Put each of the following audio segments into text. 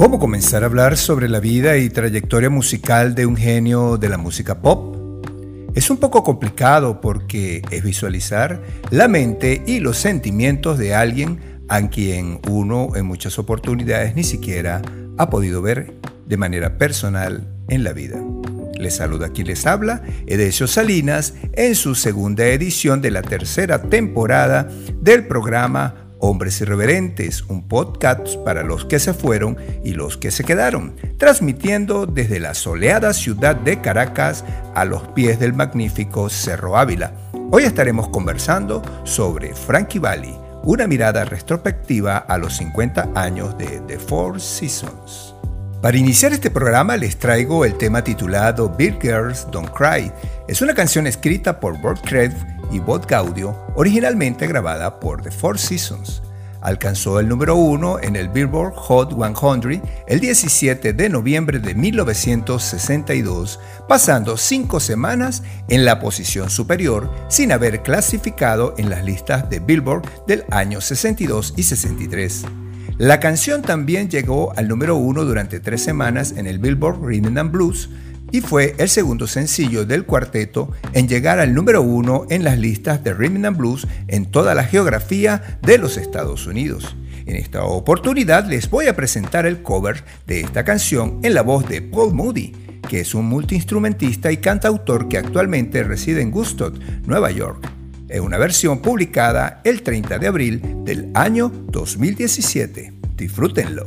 ¿Cómo comenzar a hablar sobre la vida y trayectoria musical de un genio de la música pop? Es un poco complicado porque es visualizar la mente y los sentimientos de alguien a quien uno en muchas oportunidades ni siquiera ha podido ver de manera personal en la vida. Les saluda quien les habla, Edesio Salinas, en su segunda edición de la tercera temporada del programa Hombres Irreverentes, un podcast para los que se fueron y los que se quedaron, transmitiendo desde la soleada ciudad de Caracas a los pies del magnífico Cerro Ávila. Hoy estaremos conversando sobre Frankie Valli, una mirada retrospectiva a los 50 años de The Four Seasons. Para iniciar este programa les traigo el tema titulado Big Girls Don't Cry. Es una canción escrita por Burt Krev y Bob Gaudio, originalmente grabada por The Four Seasons. Alcanzó el número uno en el Billboard Hot 100 el 17 de noviembre de 1962, pasando cinco semanas en la posición superior sin haber clasificado en las listas de Billboard del año 62 y 63. La canción también llegó al número uno durante tres semanas en el Billboard Rhythm and Blues, y fue el segundo sencillo del cuarteto en llegar al número uno en las listas de Rhythm and Blues en toda la geografía de los Estados Unidos. En esta oportunidad les voy a presentar el cover de esta canción en la voz de Paul Moody, que es un multiinstrumentista y cantautor que actualmente reside en Gustod, Nueva York. Es una versión publicada el 30 de abril del año 2017. Disfrútenlo.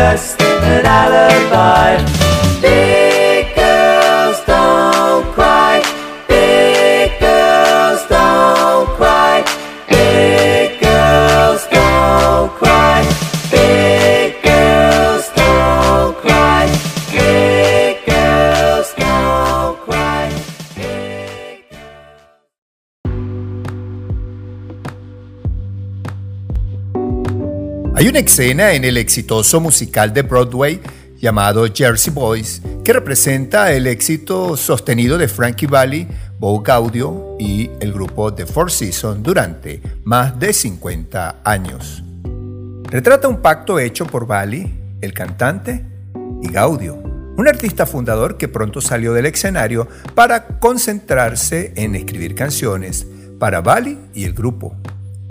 just an alibi. Hay una escena en el exitoso musical de Broadway llamado Jersey Boys que representa el éxito sostenido de Frankie Valli, Bo Gaudio y el grupo The Four Seasons durante más de 50 años. Retrata un pacto hecho por Valli, el cantante, y Gaudio, un artista fundador que pronto salió del escenario para concentrarse en escribir canciones para Valli y el grupo.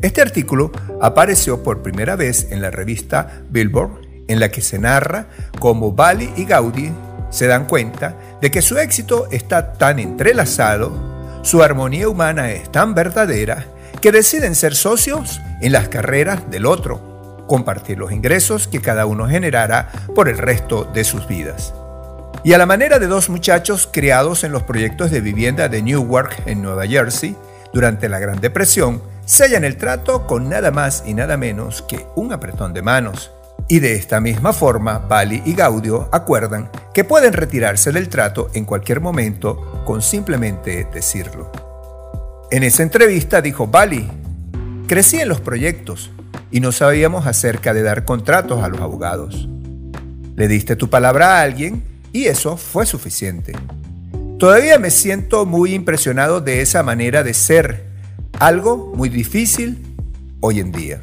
Este artículo apareció por primera vez en la revista Billboard, en la que se narra cómo Bali y Gaudi se dan cuenta de que su éxito está tan entrelazado, su armonía humana es tan verdadera, que deciden ser socios en las carreras del otro, compartir los ingresos que cada uno generará por el resto de sus vidas. Y a la manera de dos muchachos criados en los proyectos de vivienda de Newark, en Nueva Jersey, durante la Gran Depresión, sellan el trato con nada más y nada menos que un apretón de manos. Y de esta misma forma, Bali y Gaudio acuerdan que pueden retirarse del trato en cualquier momento con simplemente decirlo. En esa entrevista dijo Bali, crecí en los proyectos y no sabíamos acerca de dar contratos a los abogados. Le diste tu palabra a alguien y eso fue suficiente. Todavía me siento muy impresionado de esa manera de ser, algo muy difícil hoy en día.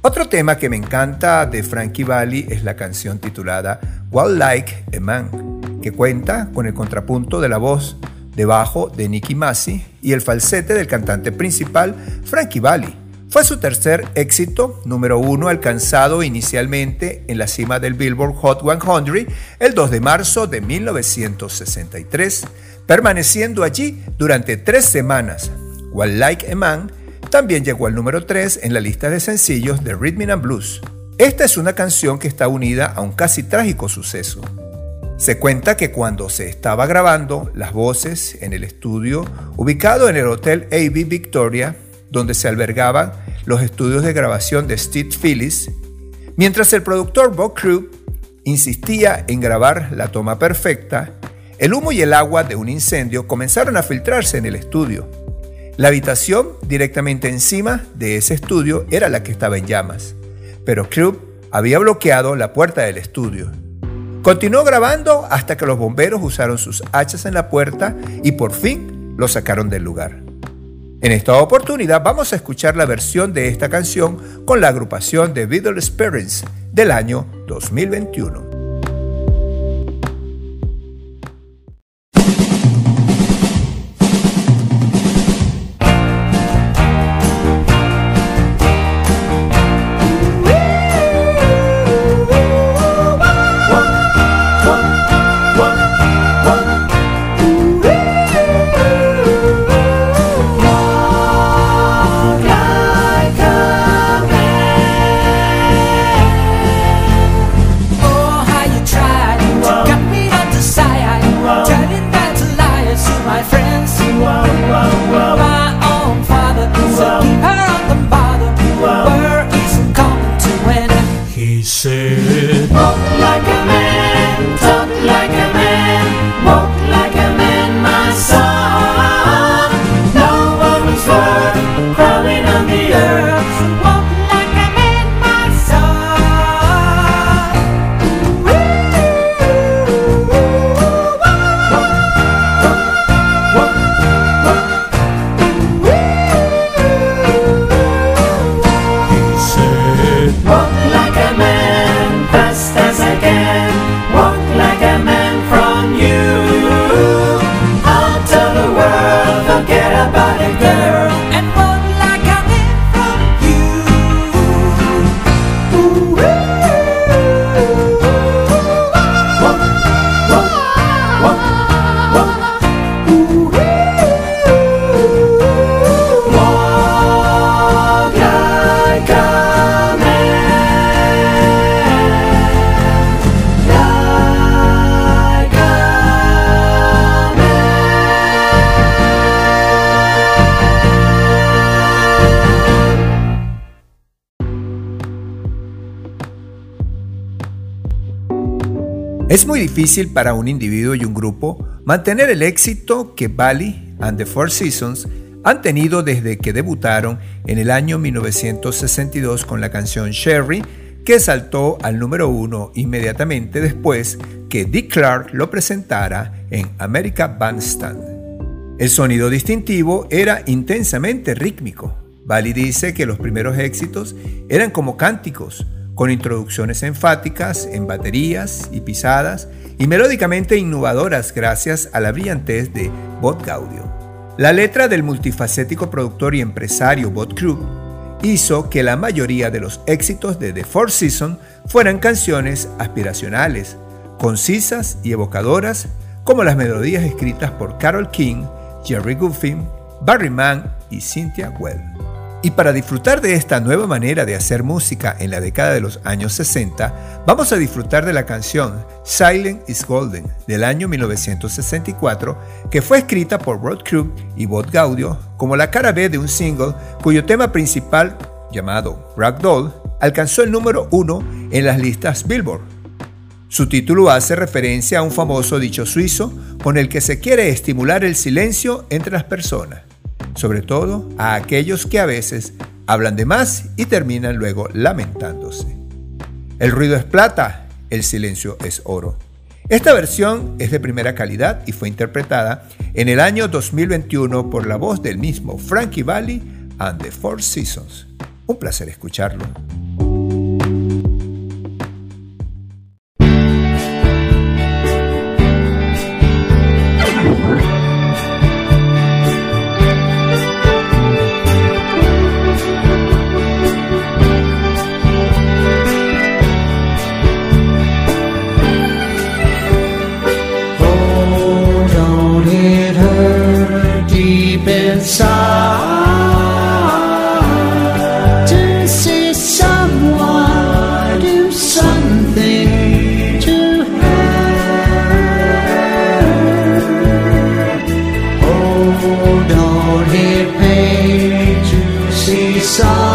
Otro tema que me encanta de Frankie Valli es la canción titulada Wild Like a Man, que cuenta con el contrapunto de la voz de bajo de Nicky Massey y el falsete del cantante principal Frankie Valli. Fue su tercer éxito, número uno, alcanzado inicialmente en la cima del Billboard Hot 100 el 2 de marzo de 1963, permaneciendo allí durante tres semanas. Wild Like a Man también llegó al número 3 en la lista de sencillos de Rhythm and Blues. Esta es una canción que está unida a un casi trágico suceso. Se cuenta que cuando se estaba grabando las voces en el estudio ubicado en el Hotel AB Victoria, donde se albergaban los estudios de grabación de Steve Phillips, mientras el productor Bob Crew insistía en grabar la toma perfecta, el humo y el agua de un incendio comenzaron a filtrarse en el estudio. La habitación directamente encima de ese estudio era la que estaba en llamas, pero Club había bloqueado la puerta del estudio. Continuó grabando hasta que los bomberos usaron sus hachas en la puerta y por fin lo sacaron del lugar. En esta oportunidad vamos a escuchar la versión de esta canción con la agrupación de Beatles Experience del año 2021. Es muy difícil para un individuo y un grupo mantener el éxito que Bali and the Four Seasons han tenido desde que debutaron en el año 1962 con la canción Sherry, que saltó al número uno inmediatamente después que Dick Clark lo presentara en America Bandstand. El sonido distintivo era intensamente rítmico. Bali dice que los primeros éxitos eran como cánticos, con introducciones enfáticas en baterías y pisadas y melódicamente innovadoras gracias a la brillantez de Bob Gaudio. La letra del multifacético productor y empresario Bob Krug hizo que la mayoría de los éxitos de The Four Seasons fueran canciones aspiracionales, concisas y evocadoras, como las melodías escritas por Carol King, Jerry Goffin, Barry Mann y Cynthia Well. Y para disfrutar de esta nueva manera de hacer música en la década de los años 60, vamos a disfrutar de la canción Silent is Golden del año 1964, que fue escrita por Rod Krug y Bob Gaudio como la cara B de un single cuyo tema principal, llamado Ragdoll, alcanzó el número uno en las listas Billboard. Su título hace referencia a un famoso dicho suizo con el que se quiere estimular el silencio entre las personas sobre todo a aquellos que a veces hablan de más y terminan luego lamentándose. El ruido es plata, el silencio es oro. Esta versión es de primera calidad y fue interpretada en el año 2021 por la voz del mismo Frankie Valli and the Four Seasons. Un placer escucharlo.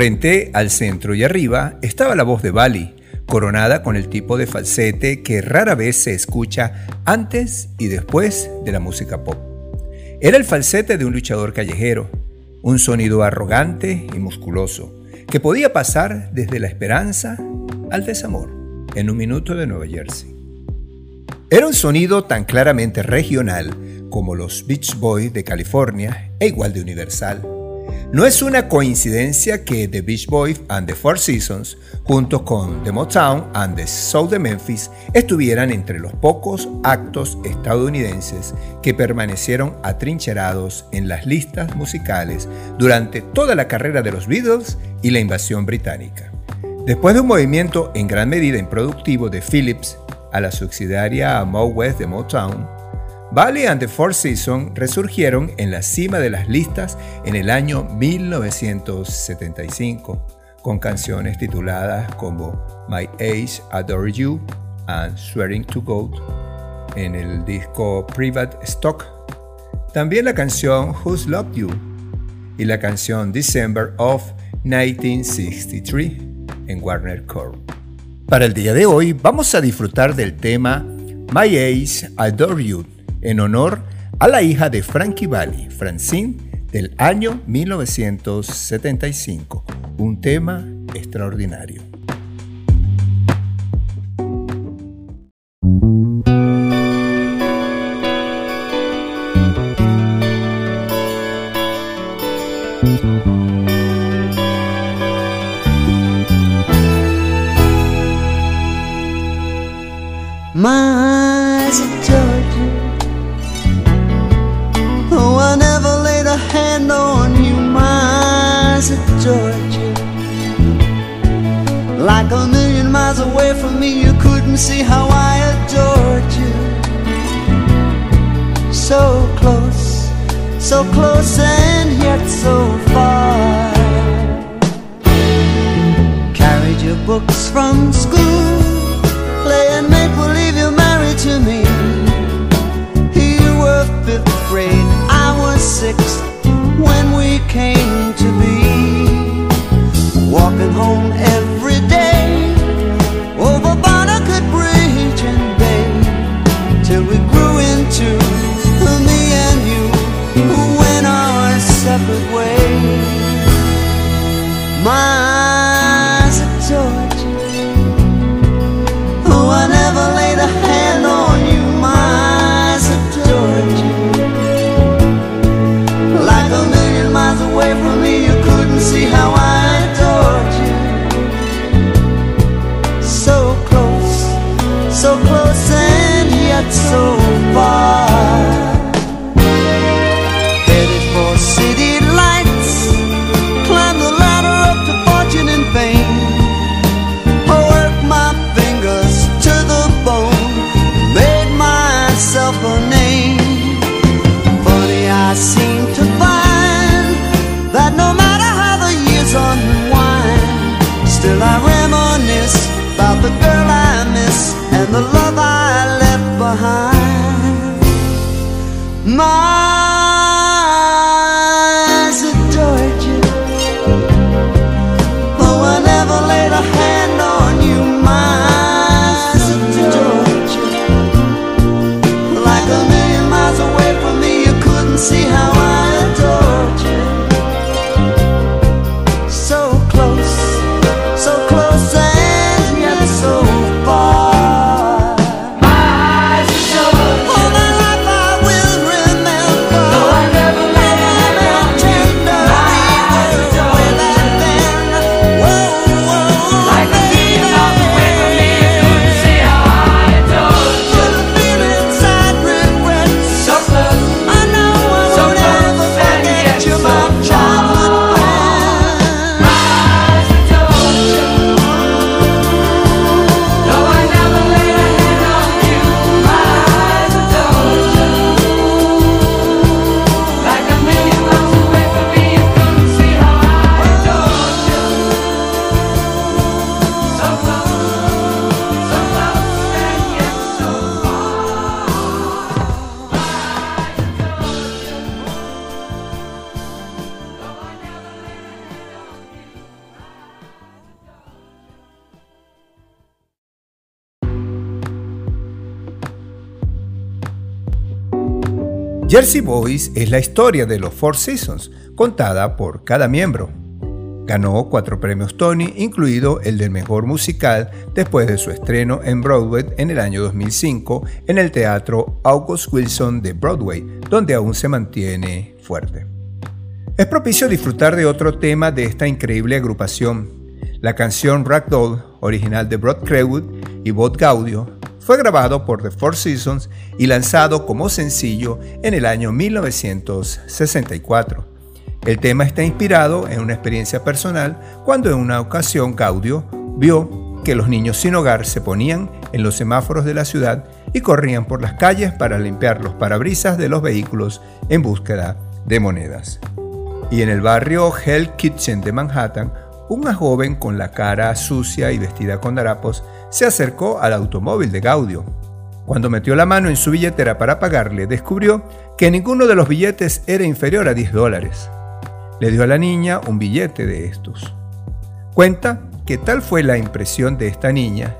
frente, al centro y arriba estaba la voz de Bali, coronada con el tipo de falsete que rara vez se escucha antes y después de la música pop. Era el falsete de un luchador callejero, un sonido arrogante y musculoso, que podía pasar desde la esperanza al desamor en un minuto de Nueva Jersey. Era un sonido tan claramente regional como los Beach Boys de California e igual de universal. No es una coincidencia que The Beach Boys and the Four Seasons, junto con The Motown and the Soul de Memphis, estuvieran entre los pocos actos estadounidenses que permanecieron atrincherados en las listas musicales durante toda la carrera de los Beatles y la invasión británica. Después de un movimiento en gran medida improductivo de Philips a la subsidiaria Mo West de Motown, Valley and the Four Seasons resurgieron en la cima de las listas en el año 1975, con canciones tituladas como My Age Adore You and Swearing to God en el disco Private Stock. También la canción Who's Loved You y la canción December of 1963 en Warner Core. Para el día de hoy vamos a disfrutar del tema My Age Adore You en honor a la hija de Frankie Valli, Francine, del año 1975. Un tema extraordinario. Jersey Boys es la historia de los Four Seasons, contada por cada miembro. Ganó cuatro premios Tony, incluido el del mejor musical después de su estreno en Broadway en el año 2005 en el Teatro August Wilson de Broadway, donde aún se mantiene fuerte. Es propicio disfrutar de otro tema de esta increíble agrupación. La canción Ragdoll, original de Broad Crewood y Bob Gaudio, fue grabado por The Four Seasons y lanzado como sencillo en el año 1964. El tema está inspirado en una experiencia personal cuando en una ocasión Gaudio vio que los niños sin hogar se ponían en los semáforos de la ciudad y corrían por las calles para limpiar los parabrisas de los vehículos en búsqueda de monedas. Y en el barrio Hell Kitchen de Manhattan, una joven con la cara sucia y vestida con harapos se acercó al automóvil de Gaudio. Cuando metió la mano en su billetera para pagarle, descubrió que ninguno de los billetes era inferior a 10 dólares le dio a la niña un billete de estos. Cuenta que tal fue la impresión de esta niña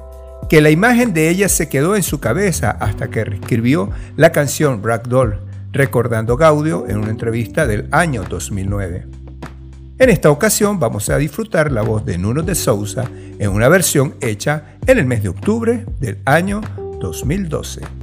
que la imagen de ella se quedó en su cabeza hasta que reescribió la canción Doll, recordando Gaudio en una entrevista del año 2009. En esta ocasión vamos a disfrutar la voz de Nuno de Souza en una versión hecha en el mes de octubre del año 2012.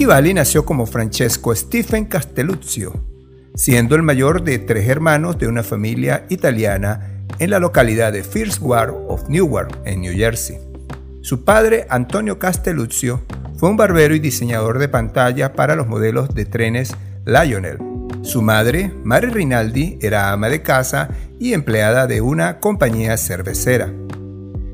Frankie Valli nació como Francesco Stephen Castelluzio, siendo el mayor de tres hermanos de una familia italiana en la localidad de First Ward of Newark, en New Jersey. Su padre, Antonio Castelluzio, fue un barbero y diseñador de pantalla para los modelos de trenes Lionel. Su madre, Mary Rinaldi, era ama de casa y empleada de una compañía cervecera.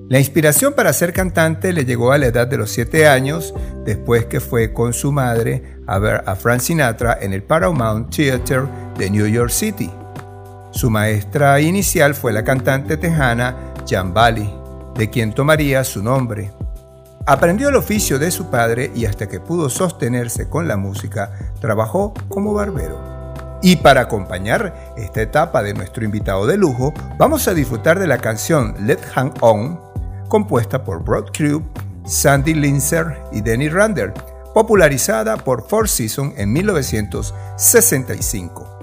La inspiración para ser cantante le llegó a la edad de los 7 años, después que fue con su madre a ver a Frank Sinatra en el Paramount Theater de New York City. Su maestra inicial fue la cantante tejana Jan Bali, de quien tomaría su nombre. Aprendió el oficio de su padre y hasta que pudo sostenerse con la música, trabajó como barbero. Y para acompañar esta etapa de nuestro invitado de lujo, vamos a disfrutar de la canción Let Hang On, compuesta por Broad Crew, Sandy Linzer y Denny Rander, popularizada por Four Seasons en 1965.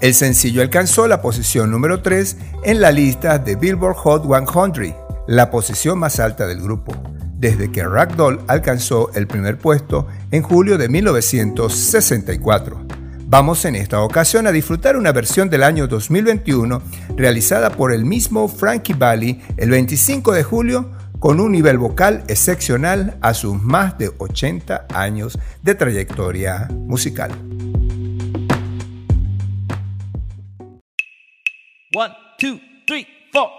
El sencillo alcanzó la posición número 3 en la lista de Billboard Hot 100, la posición más alta del grupo, desde que Ragdoll alcanzó el primer puesto en julio de 1964. Vamos en esta ocasión a disfrutar una versión del año 2021 realizada por el mismo Frankie Valli el 25 de julio con un nivel vocal excepcional a sus más de 80 años de trayectoria musical. One, two, three, four.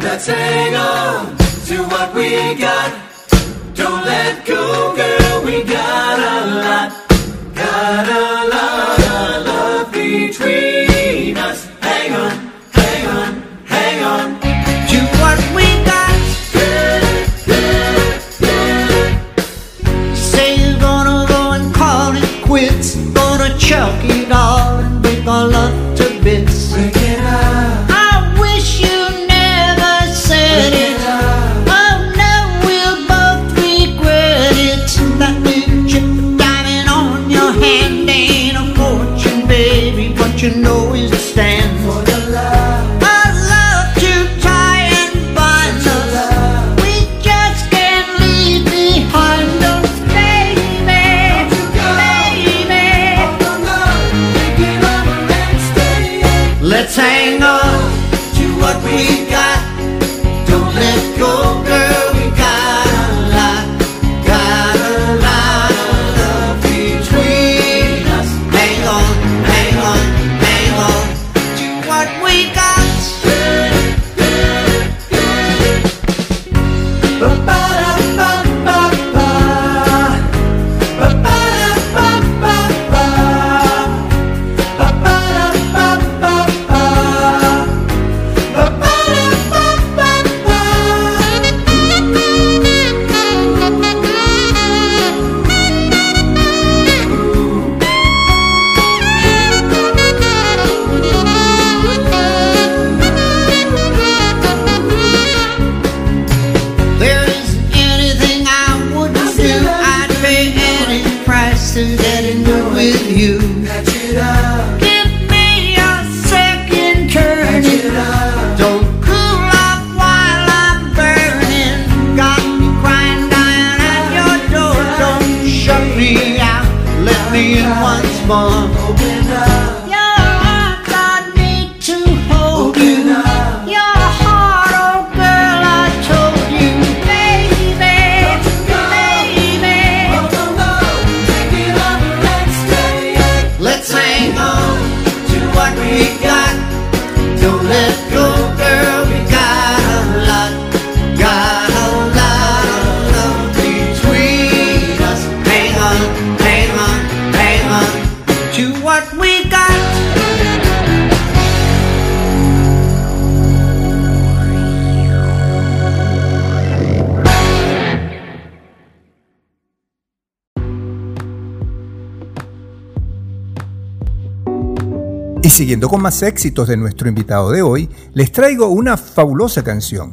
Let's hang on to what we got. Don't let go, girl. We got a lot. Got a lot Y siguiendo con más éxitos de nuestro invitado de hoy, les traigo una fabulosa canción.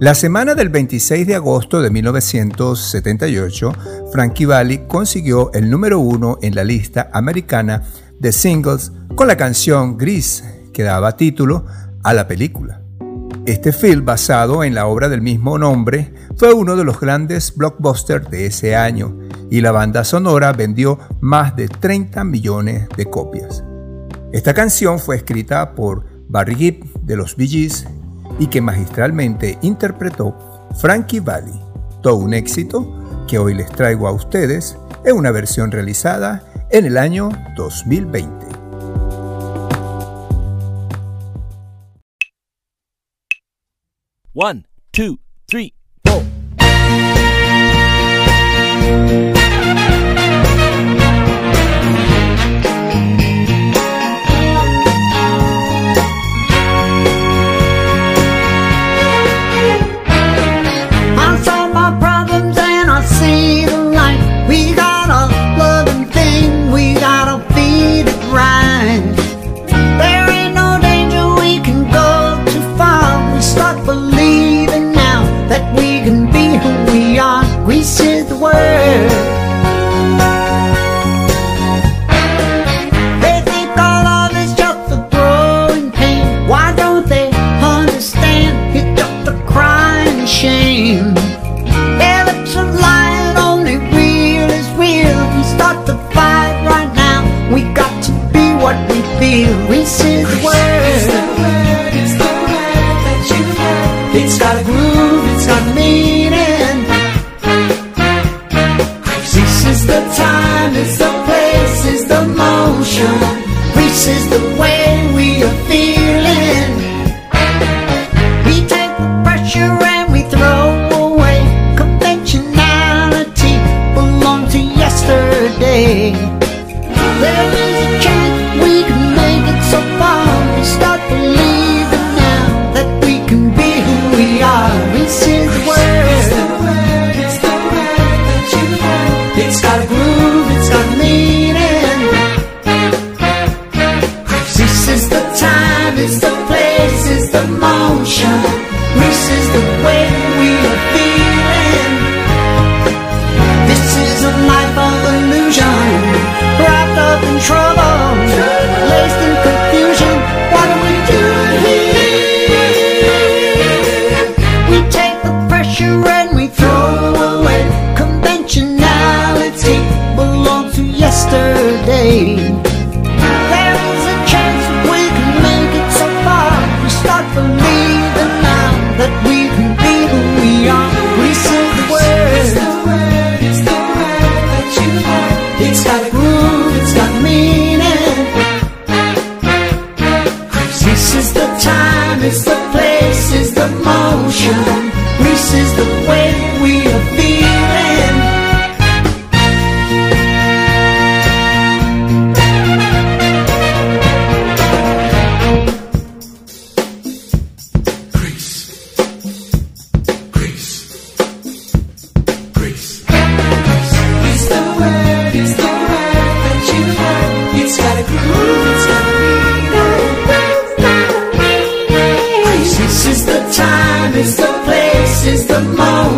La semana del 26 de agosto de 1978, Frankie Valli consiguió el número uno en la lista americana de singles con la canción Gris, que daba título a la película. Este film, basado en la obra del mismo nombre, fue uno de los grandes blockbusters de ese año y la banda sonora vendió más de 30 millones de copias. Esta canción fue escrita por Barry Gibb de los Bee Gees y que magistralmente interpretó Frankie Valli. Todo un éxito que hoy les traigo a ustedes en una versión realizada en el año 2020. One, two, three, four. What we feel.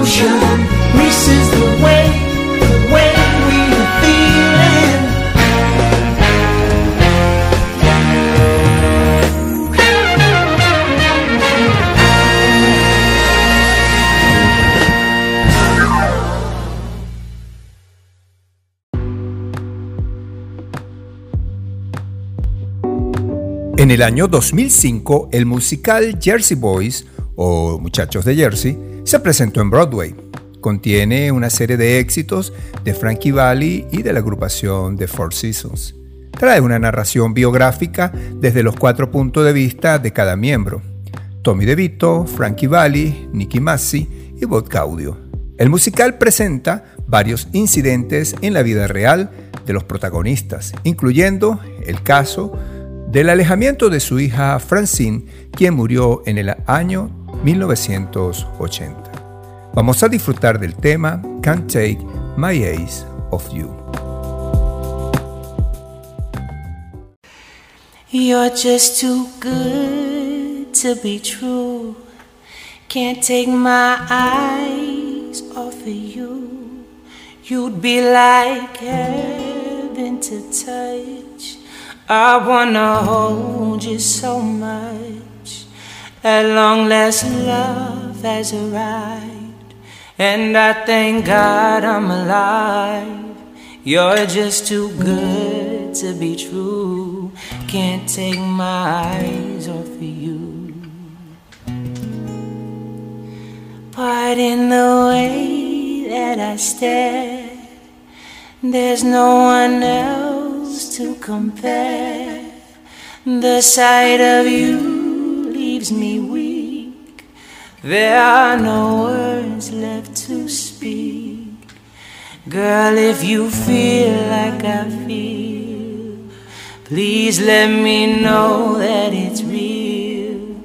The way, the way we. En el año 2005, el musical Jersey Boys, o Muchachos de Jersey, se presentó en Broadway. Contiene una serie de éxitos de Frankie Valli y de la agrupación The Four Seasons. Trae una narración biográfica desde los cuatro puntos de vista de cada miembro. Tommy DeVito, Frankie Valli, Nicky Massi y Bob Caudio. El musical presenta varios incidentes en la vida real de los protagonistas, incluyendo el caso del alejamiento de su hija Francine, quien murió en el año 1980. Vamos a disfrutar del tema Can't Take My Eyes Off You. You're just too good to be true. Can't take my eyes off of you. You'd be like heaven to touch. I wanna hold you so much. At long last, love has arrived, and I thank God I'm alive. You're just too good to be true. Can't take my eyes off of you. Pardon the way that I stare. There's no one else to compare. The sight of you leaves me weak. There are no words left to speak. Girl, if you feel like I feel, please let me know that it's real.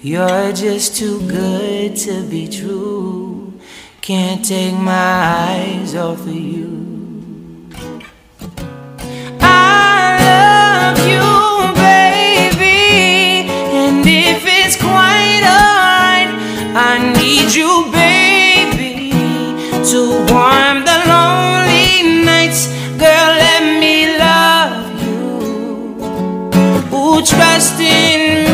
You're just too good to be true. Can't take my eyes off of you. Need you, baby, to warm the lonely nights. Girl, let me love you. Ooh, trust in me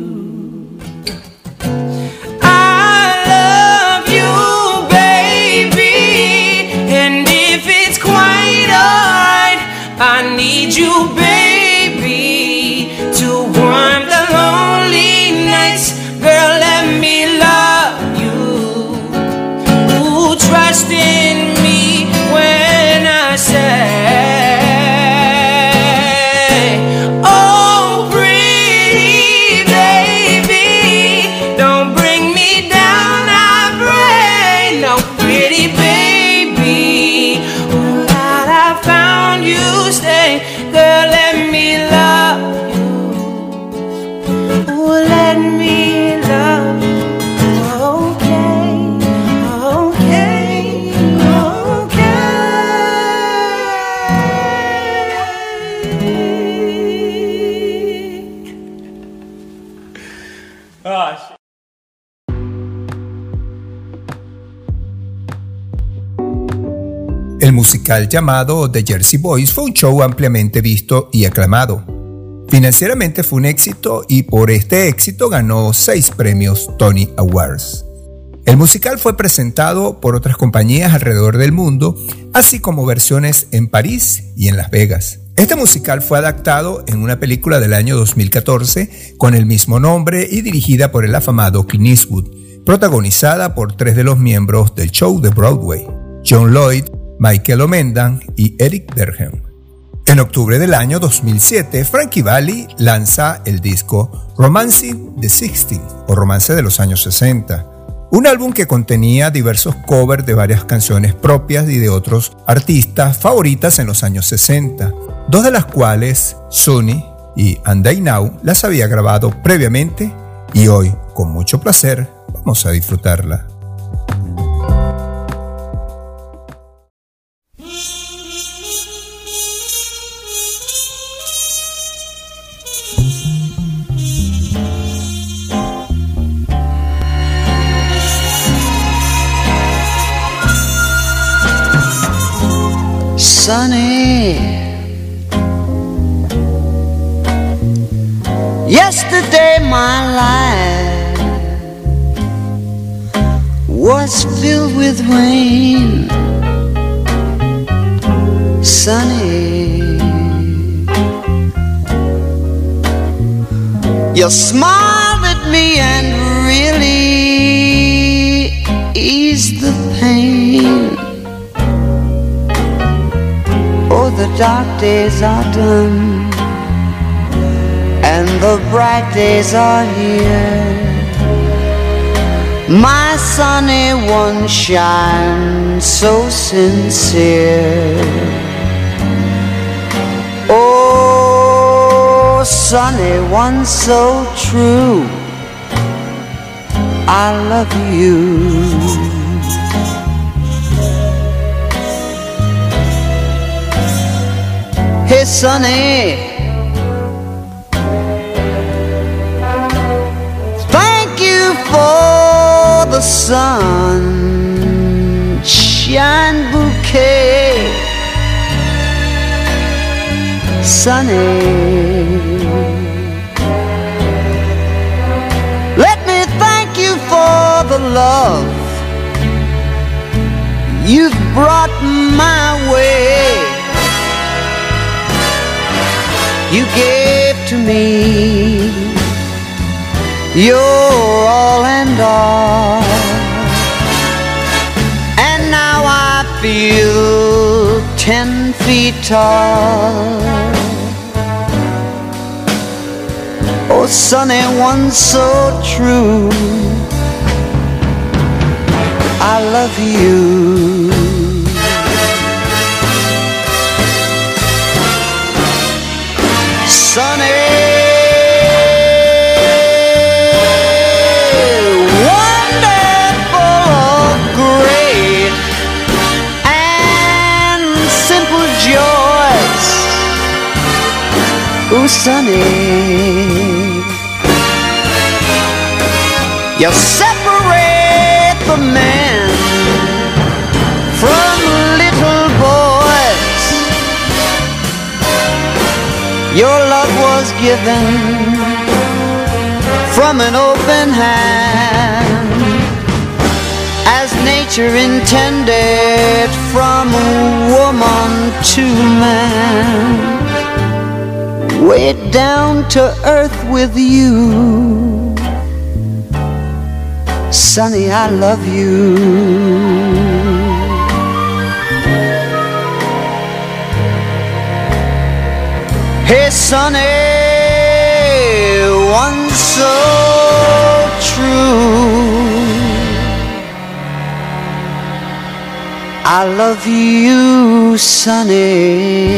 Musical llamado The Jersey Boys fue un show ampliamente visto y aclamado. Financieramente fue un éxito y por este éxito ganó seis premios Tony Awards. El musical fue presentado por otras compañías alrededor del mundo, así como versiones en París y en Las Vegas. Este musical fue adaptado en una película del año 2014 con el mismo nombre y dirigida por el afamado Clint Eastwood, protagonizada por tres de los miembros del show de Broadway, John Lloyd, Michael Omendan y Eric Derham. En octubre del año 2007, Frankie Valli lanza el disco Romancing the 16 o Romance de los años 60, un álbum que contenía diversos covers de varias canciones propias y de otros artistas favoritas en los años 60, dos de las cuales, Sunny y And Now, las había grabado previamente y hoy, con mucho placer, vamos a disfrutarla. Sunny. Yesterday my life was filled with rain. Sunny. Your smiled the dark days are done and the bright days are here. My sunny one shines so sincere. Oh, sunny one so true. I love you. Hey, Sonny. Thank you for the sunshine bouquet. Sunny. Let me thank you for the love you've brought my way you gave to me. You're all and all. And now I feel ten feet tall. Oh, sunny one so true. I love you. You separate the man from little boys. Your love was given from an open hand, as nature intended, from woman to man. Way down to earth with you Sonny, I love you. Hey, Sunny, one so true. I love you, Sonny.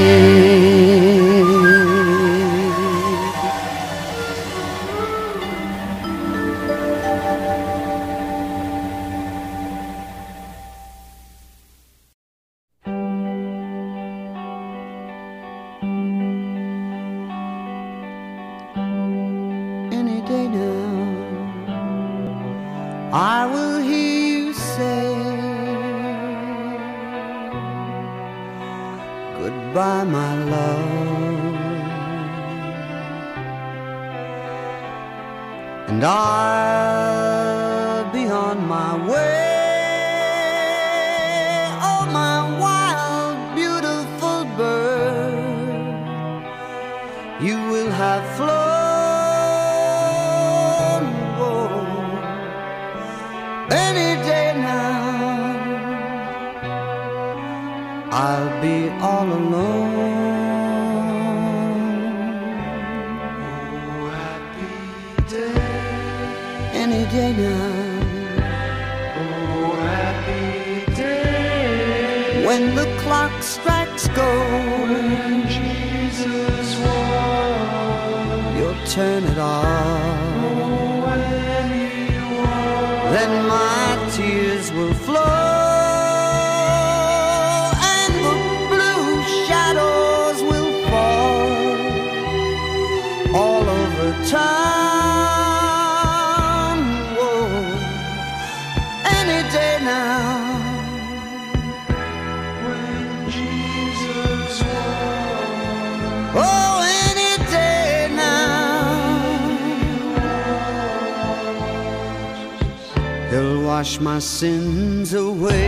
my sins away.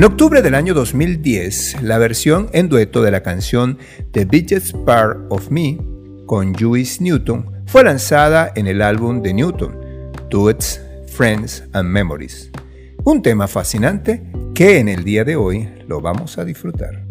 En octubre del año 2010, la versión en dueto de la canción The Biggest Part of Me con Juice Newton fue lanzada en el álbum de Newton, Duets, Friends and Memories. Un tema fascinante que en el día de hoy lo vamos a disfrutar.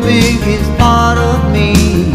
big is part of me.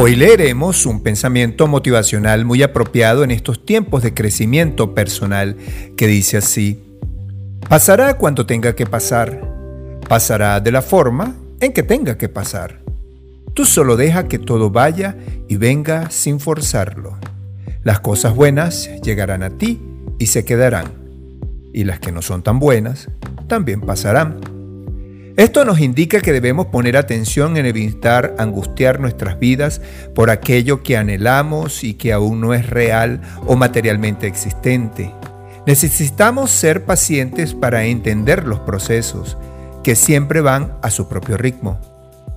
Hoy leeremos un pensamiento motivacional muy apropiado en estos tiempos de crecimiento personal que dice así, pasará cuando tenga que pasar, pasará de la forma en que tenga que pasar. Tú solo deja que todo vaya y venga sin forzarlo. Las cosas buenas llegarán a ti y se quedarán, y las que no son tan buenas también pasarán. Esto nos indica que debemos poner atención en evitar angustiar nuestras vidas por aquello que anhelamos y que aún no es real o materialmente existente. Necesitamos ser pacientes para entender los procesos, que siempre van a su propio ritmo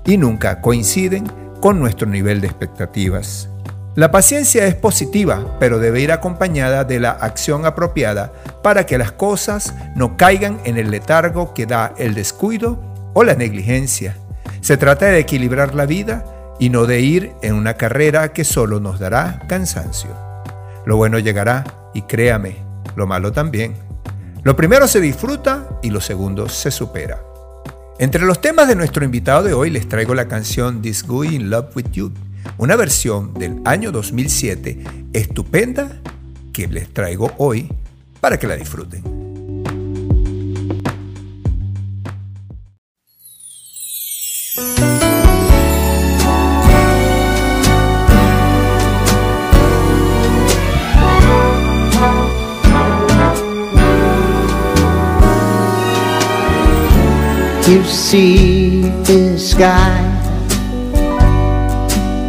y nunca coinciden con nuestro nivel de expectativas. La paciencia es positiva, pero debe ir acompañada de la acción apropiada para que las cosas no caigan en el letargo que da el descuido o la negligencia. Se trata de equilibrar la vida y no de ir en una carrera que solo nos dará cansancio. Lo bueno llegará y créame, lo malo también. Lo primero se disfruta y lo segundo se supera. Entre los temas de nuestro invitado de hoy les traigo la canción This Guy in Love with You, una versión del año 2007 estupenda que les traigo hoy para que la disfruten. You see the sky,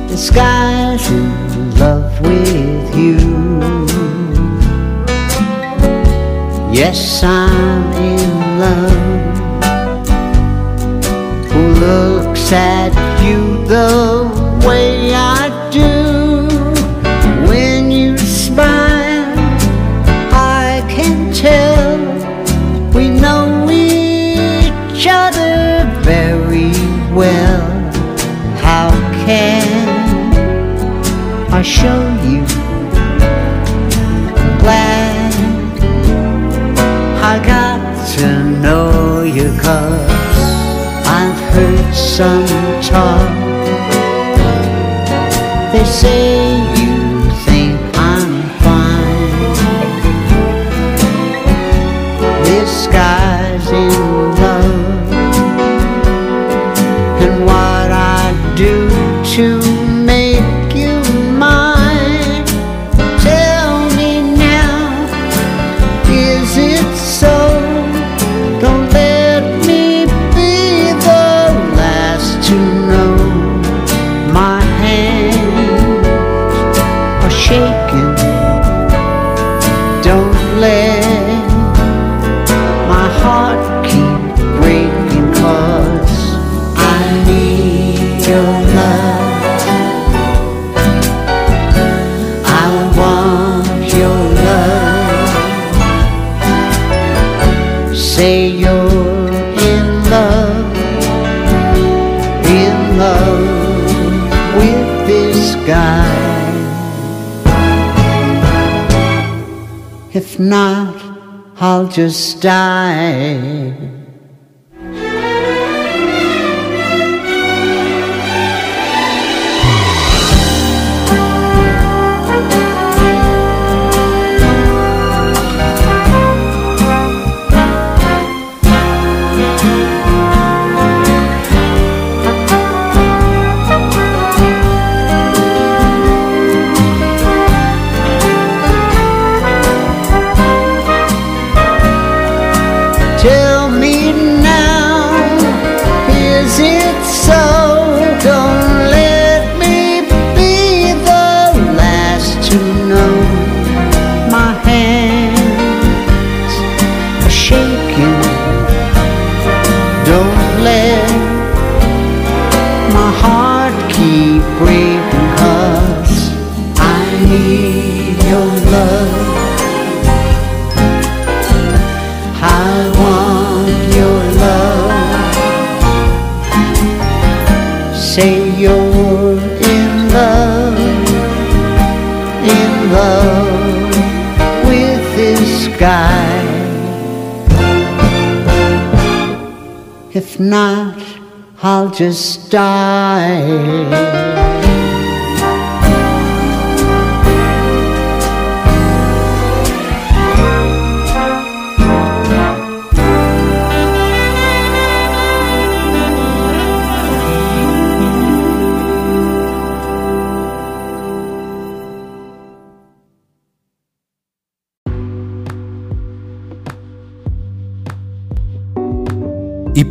the sky's in love with you. Yes, I'm in love. Who looks at you the way show you? Glad I got to know you cause I've heard some talk. They say If not, I'll just die. Not, I'll just die.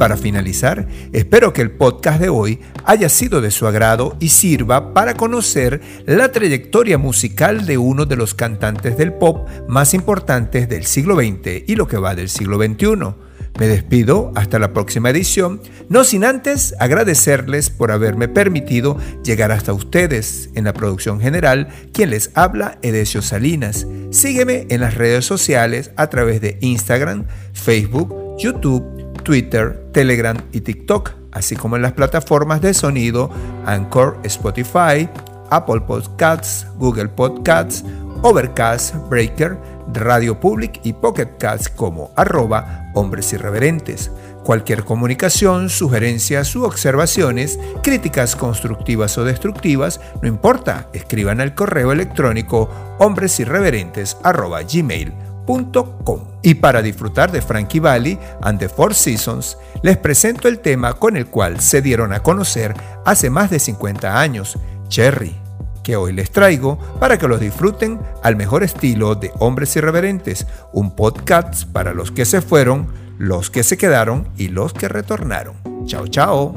Para finalizar, espero que el podcast de hoy haya sido de su agrado y sirva para conocer la trayectoria musical de uno de los cantantes del pop más importantes del siglo XX y lo que va del siglo XXI. Me despido hasta la próxima edición, no sin antes agradecerles por haberme permitido llegar hasta ustedes. En la producción general, quien les habla, Edesio Salinas. Sígueme en las redes sociales a través de Instagram, Facebook, YouTube, Twitter, Telegram y TikTok, así como en las plataformas de sonido Anchor, Spotify, Apple Podcasts, Google Podcasts, Overcast, Breaker, Radio Public y Pocket Cats como arroba hombres irreverentes. Cualquier comunicación, sugerencias u observaciones, críticas constructivas o destructivas, no importa, escriban al correo electrónico hombresirreverentes arroba gmail.com. Y para disfrutar de Frankie Valli and the Four Seasons, les presento el tema con el cual se dieron a conocer hace más de 50 años, Cherry que hoy les traigo para que los disfruten al mejor estilo de Hombres Irreverentes, un podcast para los que se fueron, los que se quedaron y los que retornaron. Chao, chao.